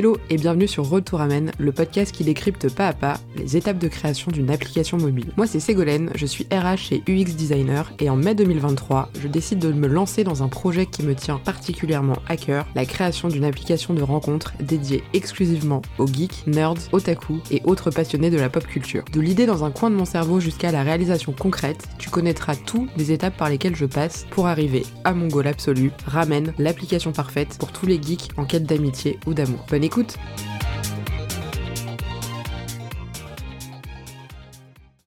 Hello et bienvenue sur Retour Amen, le podcast qui décrypte pas à pas les étapes de création d'une application mobile. Moi c'est Ségolène, je suis RH et UX designer et en mai 2023, je décide de me lancer dans un projet qui me tient particulièrement à cœur, la création d'une application de rencontre dédiée exclusivement aux geeks, nerds, otaku et autres passionnés de la pop culture. De l'idée dans un coin de mon cerveau jusqu'à la réalisation concrète, tu connaîtras tout les étapes par lesquelles je passe pour arriver à mon goal absolu, Ramen, l'application parfaite pour tous les geeks en quête d'amitié ou d'amour écoute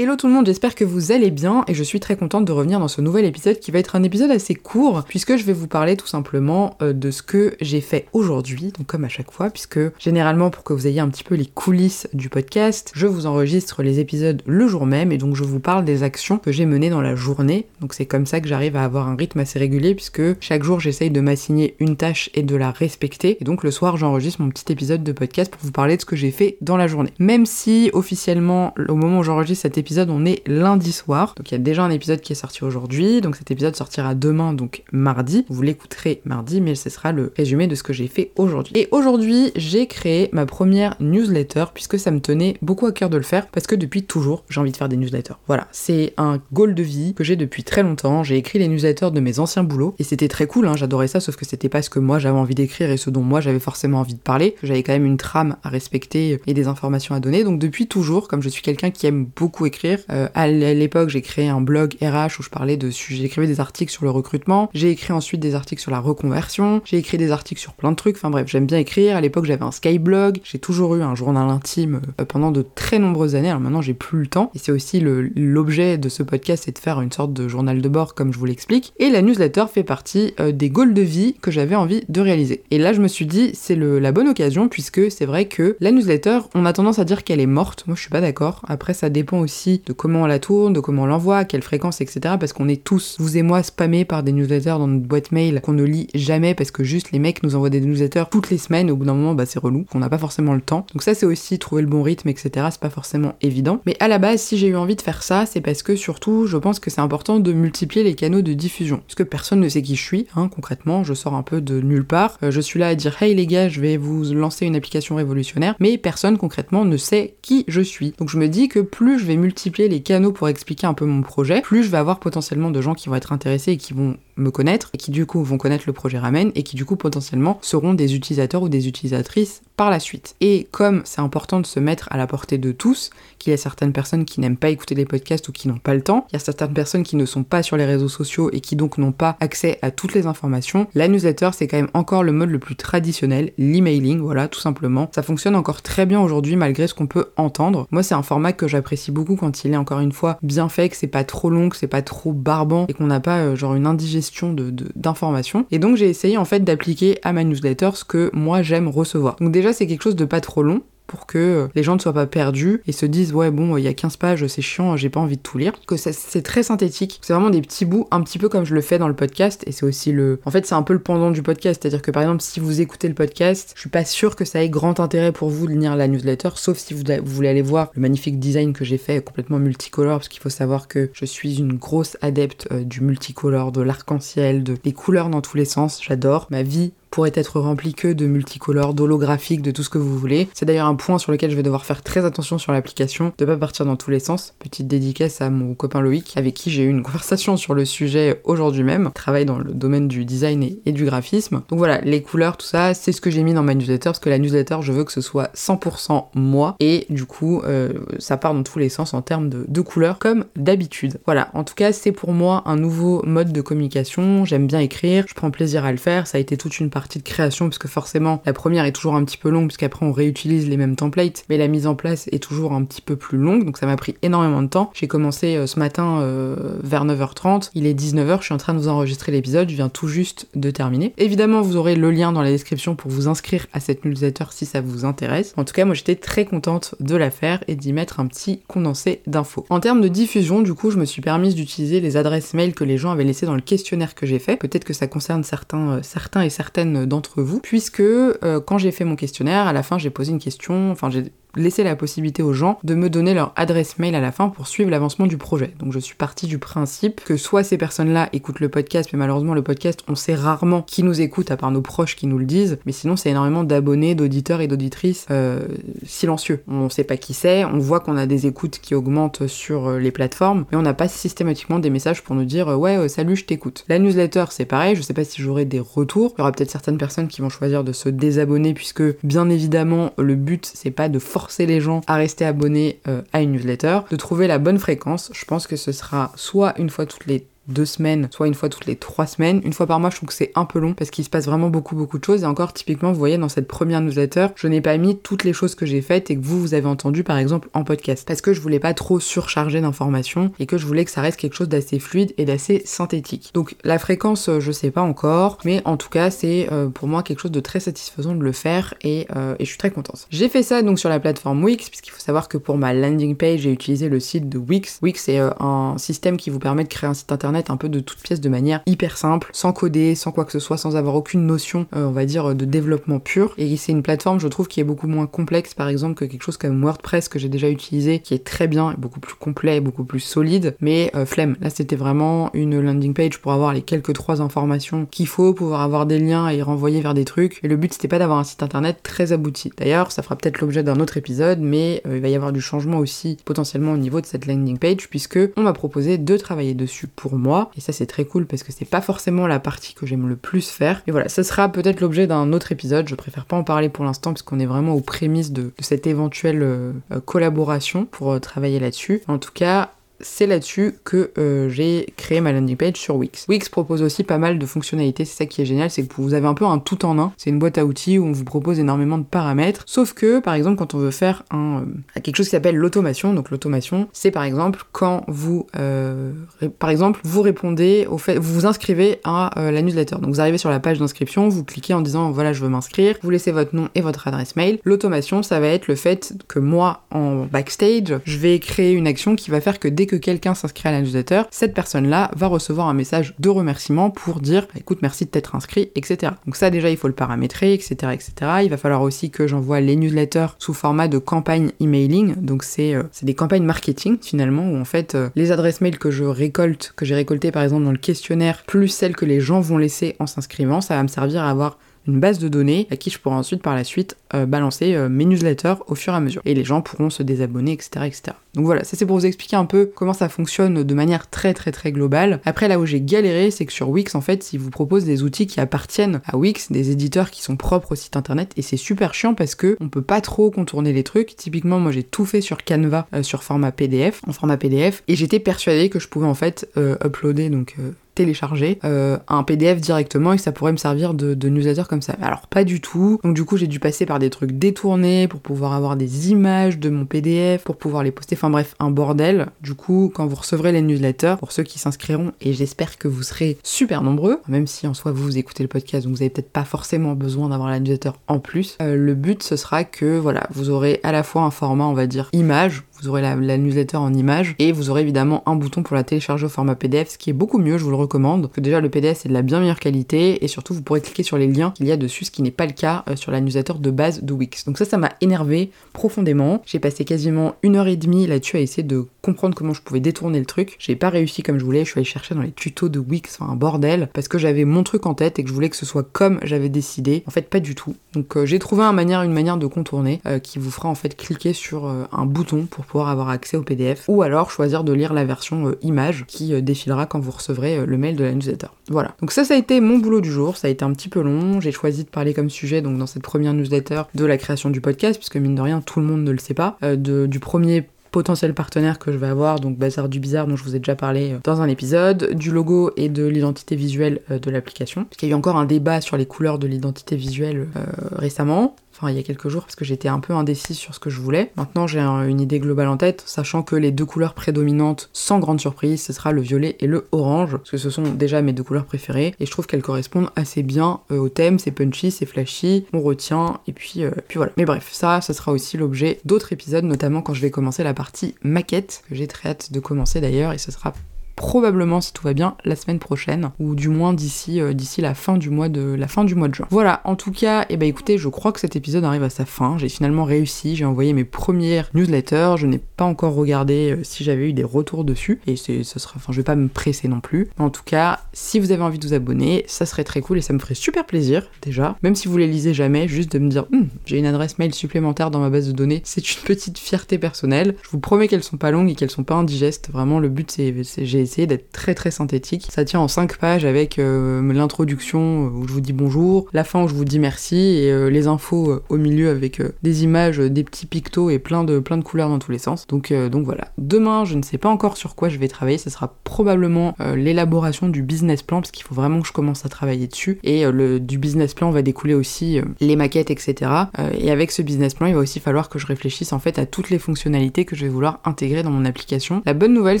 Hello tout le monde, j'espère que vous allez bien et je suis très contente de revenir dans ce nouvel épisode qui va être un épisode assez court puisque je vais vous parler tout simplement euh, de ce que j'ai fait aujourd'hui, donc comme à chaque fois, puisque généralement pour que vous ayez un petit peu les coulisses du podcast, je vous enregistre les épisodes le jour même et donc je vous parle des actions que j'ai menées dans la journée. Donc c'est comme ça que j'arrive à avoir un rythme assez régulier puisque chaque jour j'essaye de m'assigner une tâche et de la respecter et donc le soir j'enregistre mon petit épisode de podcast pour vous parler de ce que j'ai fait dans la journée. Même si officiellement au moment où j'enregistre cet épisode on est lundi soir. Donc il y a déjà un épisode qui est sorti aujourd'hui. Donc cet épisode sortira demain, donc mardi. Vous l'écouterez mardi, mais ce sera le résumé de ce que j'ai fait aujourd'hui. Et aujourd'hui, j'ai créé ma première newsletter puisque ça me tenait beaucoup à cœur de le faire parce que depuis toujours, j'ai envie de faire des newsletters. Voilà, c'est un goal de vie que j'ai depuis très longtemps. J'ai écrit les newsletters de mes anciens boulots et c'était très cool, hein, j'adorais ça, sauf que c'était pas ce que moi j'avais envie d'écrire et ce dont moi j'avais forcément envie de parler. J'avais quand même une trame à respecter et des informations à donner. Donc depuis toujours, comme je suis quelqu'un qui aime beaucoup écrire, euh, à l'époque, j'ai créé un blog RH où je parlais de sujets, j'écrivais des articles sur le recrutement, j'ai écrit ensuite des articles sur la reconversion, j'ai écrit des articles sur plein de trucs, enfin bref, j'aime bien écrire. À l'époque, j'avais un Skyblog, j'ai toujours eu un journal intime euh, pendant de très nombreuses années, alors maintenant j'ai plus le temps, et c'est aussi l'objet de ce podcast, c'est de faire une sorte de journal de bord comme je vous l'explique, et la newsletter fait partie euh, des goals de vie que j'avais envie de réaliser. Et là, je me suis dit, c'est la bonne occasion, puisque c'est vrai que la newsletter, on a tendance à dire qu'elle est morte, moi je suis pas d'accord, après ça dépend aussi de comment on la tourne, de comment on l'envoie, à quelle fréquence, etc. Parce qu'on est tous, vous et moi, spammés par des newsletters dans notre boîte mail qu'on ne lit jamais parce que juste les mecs nous envoient des newsletters toutes les semaines. Au bout d'un moment, bah c'est relou, qu'on n'a pas forcément le temps. Donc ça, c'est aussi trouver le bon rythme, etc. C'est pas forcément évident. Mais à la base, si j'ai eu envie de faire ça, c'est parce que surtout, je pense que c'est important de multiplier les canaux de diffusion. Parce que personne ne sait qui je suis, hein, concrètement. Je sors un peu de nulle part. Euh, je suis là à dire, hey les gars, je vais vous lancer une application révolutionnaire. Mais personne concrètement ne sait qui je suis. Donc je me dis que plus je vais multiplier les canaux pour expliquer un peu mon projet, plus je vais avoir potentiellement de gens qui vont être intéressés et qui vont me connaître, et qui du coup vont connaître le projet Ramen, et qui du coup potentiellement seront des utilisateurs ou des utilisatrices par la suite. Et comme c'est important de se mettre à la portée de tous, qu'il y a certaines personnes qui n'aiment pas écouter les podcasts ou qui n'ont pas le temps, il y a certaines personnes qui ne sont pas sur les réseaux sociaux et qui donc n'ont pas accès à toutes les informations, la newsletter c'est quand même encore le mode le plus traditionnel, l'emailing, voilà, tout simplement. Ça fonctionne encore très bien aujourd'hui malgré ce qu'on peut entendre. Moi c'est un format que j'apprécie beaucoup quand il est encore une fois bien fait, que c'est pas trop long, que c'est pas trop barbant et qu'on n'a pas euh, genre une indigestion de d'informations. Et donc j'ai essayé en fait d'appliquer à ma newsletter ce que moi j'aime recevoir. Donc déjà c'est quelque chose de pas trop long pour que euh, les gens ne soient pas perdus et se disent ouais bon il y a 15 pages c'est chiant j'ai pas envie de tout lire. Que c'est très synthétique. C'est vraiment des petits bouts un petit peu comme je le fais dans le podcast et c'est aussi le en fait c'est un peu le pendant du podcast. C'est à dire que par exemple si vous écoutez le podcast je suis pas sûr que ça ait grand intérêt pour vous de lire la newsletter sauf si vous, voulez aller voir le magnifique design que j'ai fait complètement multicolore parce qu'il faut savoir que je suis une grosse adepte euh, du multicolore de l'arc-en-ciel de des couleurs dans tous les sens. J'adore. Ma vie pourrait être rempli que de multicolores, d'holographiques, de tout ce que vous voulez. C'est d'ailleurs un point sur lequel je vais devoir faire très attention sur l'application, de pas partir dans tous les sens. Petite dédicace à mon copain Loïc, avec qui j'ai eu une conversation sur le sujet aujourd'hui même. Il travaille dans le domaine du design et, du graphisme. Donc voilà, les couleurs, tout ça, c'est ce que j'ai mis dans ma newsletter, parce que la newsletter, je veux que ce soit 100% moi, et du coup, euh, ça part dans tous les sens en termes de, de couleurs, comme d'habitude. Voilà, en tout cas, c'est pour moi un nouveau mode de communication. J'aime bien écrire, je prends plaisir à le faire, ça a été toute une partie de création, parce que forcément, la première est toujours un petit peu longue, puisqu'après on réutilise les mêmes templates, mais la mise en place est toujours un petit peu plus longue, donc ça m'a pris énormément de temps. J'ai commencé euh, ce matin euh, vers 9h30, il est 19h, je suis en train de vous enregistrer l'épisode, je viens tout juste de terminer. Évidemment, vous aurez le lien dans la description pour vous inscrire à cette newsletter si ça vous intéresse. En tout cas, moi j'étais très contente de la faire et d'y mettre un petit condensé d'infos. En termes de diffusion, du coup, je me suis permise d'utiliser les adresses mail que les gens avaient laissées dans le questionnaire que j'ai fait. Peut-être que ça concerne certains, euh, certains et certaines d'entre vous, puisque euh, quand j'ai fait mon questionnaire, à la fin j'ai posé une question, enfin j'ai laisser la possibilité aux gens de me donner leur adresse mail à la fin pour suivre l'avancement du projet. Donc je suis partie du principe que soit ces personnes-là écoutent le podcast, mais malheureusement le podcast, on sait rarement qui nous écoute à part nos proches qui nous le disent, mais sinon c'est énormément d'abonnés, d'auditeurs et d'auditrices euh, silencieux. On sait pas qui c'est, on voit qu'on a des écoutes qui augmentent sur euh, les plateformes, mais on n'a pas systématiquement des messages pour nous dire euh, ouais salut je t'écoute. La newsletter c'est pareil, je sais pas si j'aurai des retours, il y aura peut-être certaines personnes qui vont choisir de se désabonner puisque bien évidemment le but c'est pas de forcer les gens à rester abonnés à une newsletter, de trouver la bonne fréquence. Je pense que ce sera soit une fois toutes les deux semaines, soit une fois toutes les trois semaines. Une fois par mois, je trouve que c'est un peu long parce qu'il se passe vraiment beaucoup beaucoup de choses. Et encore, typiquement, vous voyez, dans cette première newsletter, je n'ai pas mis toutes les choses que j'ai faites et que vous, vous avez entendu par exemple en podcast. Parce que je voulais pas trop surcharger d'informations et que je voulais que ça reste quelque chose d'assez fluide et d'assez synthétique. Donc la fréquence, euh, je sais pas encore, mais en tout cas, c'est euh, pour moi quelque chose de très satisfaisant de le faire et, euh, et je suis très contente. J'ai fait ça donc sur la plateforme Wix, puisqu'il faut savoir que pour ma landing page, j'ai utilisé le site de Wix. Wix, c'est un système qui vous permet de créer un site internet un peu de toutes pièces de manière hyper simple, sans coder, sans quoi que ce soit, sans avoir aucune notion, euh, on va dire, de développement pur. Et c'est une plateforme, je trouve, qui est beaucoup moins complexe, par exemple, que quelque chose comme WordPress que j'ai déjà utilisé, qui est très bien, beaucoup plus complet, beaucoup plus solide, mais euh, flemme. Là, c'était vraiment une landing page pour avoir les quelques trois informations qu'il faut, pouvoir avoir des liens et renvoyer vers des trucs. Et le but, c'était pas d'avoir un site internet très abouti. D'ailleurs, ça fera peut-être l'objet d'un autre épisode, mais euh, il va y avoir du changement aussi potentiellement au niveau de cette landing page, puisque on m'a proposé de travailler dessus pour moi et ça c'est très cool parce que c'est pas forcément la partie que j'aime le plus faire. Et voilà, ce sera peut-être l'objet d'un autre épisode. Je préfère pas en parler pour l'instant parce qu'on est vraiment aux prémices de, cette éventuelle euh, collaboration pour euh, travailler là-dessus. En tout cas, c'est là-dessus que euh, j'ai créé ma landing page sur Wix. Wix propose aussi pas mal de fonctionnalités, c'est ça qui est génial, c'est que vous avez un peu un tout en un. C'est une boîte à outils où on vous propose énormément de paramètres. Sauf que, par exemple, quand on veut faire un, euh, quelque chose qui s'appelle l'automation, donc l'automation, c'est par exemple quand vous, euh, par exemple, vous répondez au fait, vous vous inscrivez à la newsletter. Donc vous arrivez sur la page d'inscription, vous cliquez en disant voilà je veux m'inscrire, vous laissez votre nom et votre adresse mail. L'automation, ça va être le fait que moi en backstage, je vais créer une action qui va faire que dès que quelqu'un s'inscrit à la newsletter, cette personne-là va recevoir un message de remerciement pour dire bah, écoute, merci de t'être inscrit, etc. Donc ça déjà, il faut le paramétrer, etc., etc. Il va falloir aussi que j'envoie les newsletters sous format de campagne emailing. Donc c'est euh, des campagnes marketing finalement où en fait euh, les adresses mail que je récolte, que j'ai récoltées par exemple dans le questionnaire, plus celles que les gens vont laisser en s'inscrivant, ça va me servir à avoir une base de données à qui je pourrai ensuite par la suite euh, balancer euh, mes newsletters au fur et à mesure. Et les gens pourront se désabonner, etc. etc. Donc voilà, ça c'est pour vous expliquer un peu comment ça fonctionne de manière très très très globale. Après là où j'ai galéré, c'est que sur Wix en fait, ils vous proposent des outils qui appartiennent à Wix, des éditeurs qui sont propres au site internet, et c'est super chiant parce que on peut pas trop contourner les trucs. Typiquement, moi j'ai tout fait sur Canva euh, sur format PDF, en format PDF, et j'étais persuadée que je pouvais en fait uploader donc télécharger euh, un PDF directement et que ça pourrait me servir de, newsletter comme ça. Alors pas du tout. Donc du coup j'ai dû passer par des trucs détournés pour pouvoir avoir des images de mon PDF, pour pouvoir les poster. Enfin bref, un bordel. Du coup, quand vous recevrez les newsletters, pour ceux qui s'inscriront, et j'espère que vous serez super nombreux, même si en soi vous, écoutez le podcast, donc vous avez peut-être pas forcément besoin d'avoir la newsletter en plus. Euh, le but ce sera que voilà, vous aurez à la fois un format, on va dire, image, vous aurez la, newsletter en image et vous aurez évidemment un bouton pour la télécharger au format PDF, ce qui est beaucoup mieux, je vous le recommande. Que déjà le PDF c'est de la bien meilleure qualité et surtout vous pourrez cliquer sur les liens qu'il y a dessus, ce qui n'est pas le cas euh, sur la newsletter de base de Wix. Donc ça, ça m'a énervé profondément. J'ai passé quasiment une heure et demie là-dessus à essayer de comprendre comment je pouvais détourner le truc. J'ai pas réussi comme je voulais, je suis allée chercher dans les tutos de Wix, enfin un bordel, parce que j'avais mon truc en tête et que je voulais que ce soit comme j'avais décidé. En fait, pas du tout. Donc euh, j'ai trouvé une manière de contourner euh, qui vous fera en fait cliquer sur un bouton pour pouvoir avoir accès au PDF ou alors choisir de lire la version euh, image qui euh, défilera quand vous recevrez euh, le mail de la newsletter. Voilà. Donc ça, ça a été mon boulot du jour. Ça a été un petit peu long. J'ai choisi de parler comme sujet, donc dans cette première newsletter, de la création du podcast, puisque mine de rien, tout le monde ne le sait pas. du premier potentiel partenaire que je vais avoir, donc Bazar du Bizarre dont je vous ai déjà parlé dans un épisode, du logo et de l'identité visuelle de l'application. Parce qu'il y a eu encore un débat sur les couleurs de l'identité visuelle récemment enfin il y a quelques jours parce que j'étais un peu indécise sur ce que je voulais. Maintenant j'ai une idée globale en tête, sachant que les deux couleurs prédominantes, sans grande surprise, ce sera le violet et le orange, parce que ce sont déjà mes deux couleurs préférées, et je trouve qu'elles correspondent assez bien euh, au thème, c'est punchy, c'est flashy, on retient, et puis, euh, puis voilà. Mais bref, ça, ce sera aussi l'objet d'autres épisodes, notamment quand je vais commencer la partie maquette, que j'ai très hâte de commencer d'ailleurs, et ce sera probablement, si tout va bien, la semaine prochaine, ou du moins d'ici euh, d'ici la fin du mois de la fin du mois de juin. Voilà, en tout cas, et eh ben écoutez, je crois que cet épisode arrive à sa fin. J'ai finalement réussi, j'ai envoyé mes premières newsletters, je n'ai pas encore regardé euh, si j'avais eu des retours dessus, et ce sera, enfin, je vais pas me presser non plus. en tout cas, si vous avez envie de vous abonner, ça serait très cool et ça me ferait super plaisir déjà. Même si vous les lisez jamais, juste de me dire, hum, j'ai une adresse mail supplémentaire dans ma base de données, c'est une petite fierté personnelle. Je vous promets qu'elles sont pas longues et qu'elles sont pas indigestes. Vraiment, le but c'est, j'ai d'être très très synthétique. Ça tient en 5 pages avec euh, l'introduction où je vous dis bonjour, la fin où je vous dis merci et euh, les infos au milieu avec des images, des petits pictos et plein de plein de couleurs dans tous les sens. Donc donc voilà. Demain, je ne sais pas encore sur quoi je vais travailler. Ce sera probablement l'élaboration du business plan parce qu'il faut vraiment que je commence à travailler dessus. Et euh, le, du business plan va découler aussi euh, les maquettes, etc. Euh, et avec ce business plan, il va aussi falloir que je réfléchisse en fait à toutes les fonctionnalités que je vais vouloir intégrer dans mon application. La bonne nouvelle,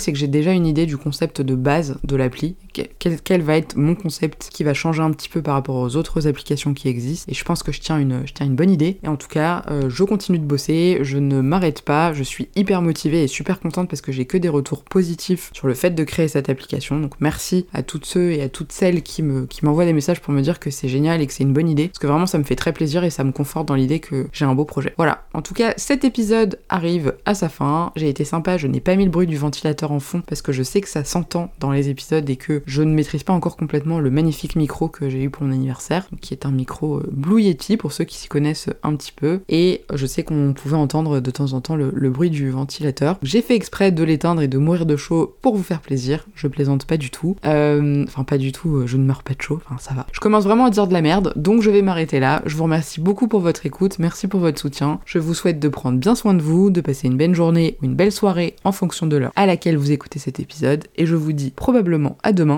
c'est que j'ai déjà une idée du concept de base de l'appli. Quel, va être mon concept qui va changer un petit peu par rapport aux autres applications qui existent. Et je pense que je tiens une, bonne idée. Et en tout cas, je continue de bosser, je ne m'arrête pas, je suis hyper motivée et super contente parce que j'ai que des retours positifs sur le fait de créer cette application. Donc merci à toutes ceux et à toutes celles qui m'envoient des messages pour me dire que c'est génial et que c'est une bonne idée parce que vraiment ça me fait très plaisir et ça me conforte dans l'idée que j'ai un beau projet. Voilà. En tout cas, cet épisode arrive à sa fin. J'ai été sympa, je n'ai pas mis le bruit du ventilateur en fond parce que je sais que ça s'entend dans les épisodes et que je ne maîtrise pas encore complètement le magnifique micro que j'ai eu pour mon anniversaire, qui est un micro euh, Blue Yeti pour ceux qui s'y connaissent un petit peu. Et je sais qu'on pouvait entendre de temps en temps le, bruit du ventilateur. J'ai fait exprès de l'éteindre et de mourir de chaud pour vous faire plaisir. Je plaisante pas du tout. Euh, enfin, pas du tout, euh, je ne meurs pas de chaud, enfin ça va. Je commence vraiment à dire de la merde, donc je vais m'arrêter là. Je vous remercie beaucoup pour votre écoute, merci pour votre soutien. Je vous souhaite de prendre bien soin de vous, de passer une belle journée ou une belle soirée en fonction de l'heure à laquelle vous écoutez cet épisode, et je vous dis probablement à demain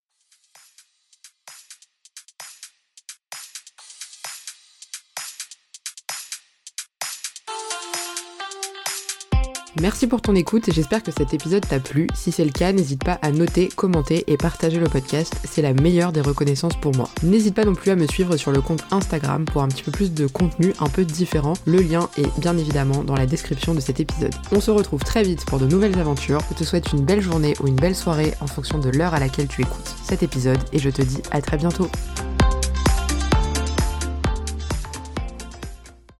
Merci pour ton écoute et j'espère que cet épisode t'a plu. Si c'est le cas, n'hésite pas à noter, commenter et partager le podcast, c'est la meilleure des reconnaissances pour moi. N'hésite pas non plus à me suivre sur le compte Instagram pour un petit peu plus de contenu un peu différent. Le lien est bien évidemment dans la description de cet épisode. On se retrouve très vite pour de nouvelles aventures. Je te souhaite une belle journée ou une belle soirée en fonction de l'heure à laquelle tu écoutes cet épisode et je te dis à très bientôt.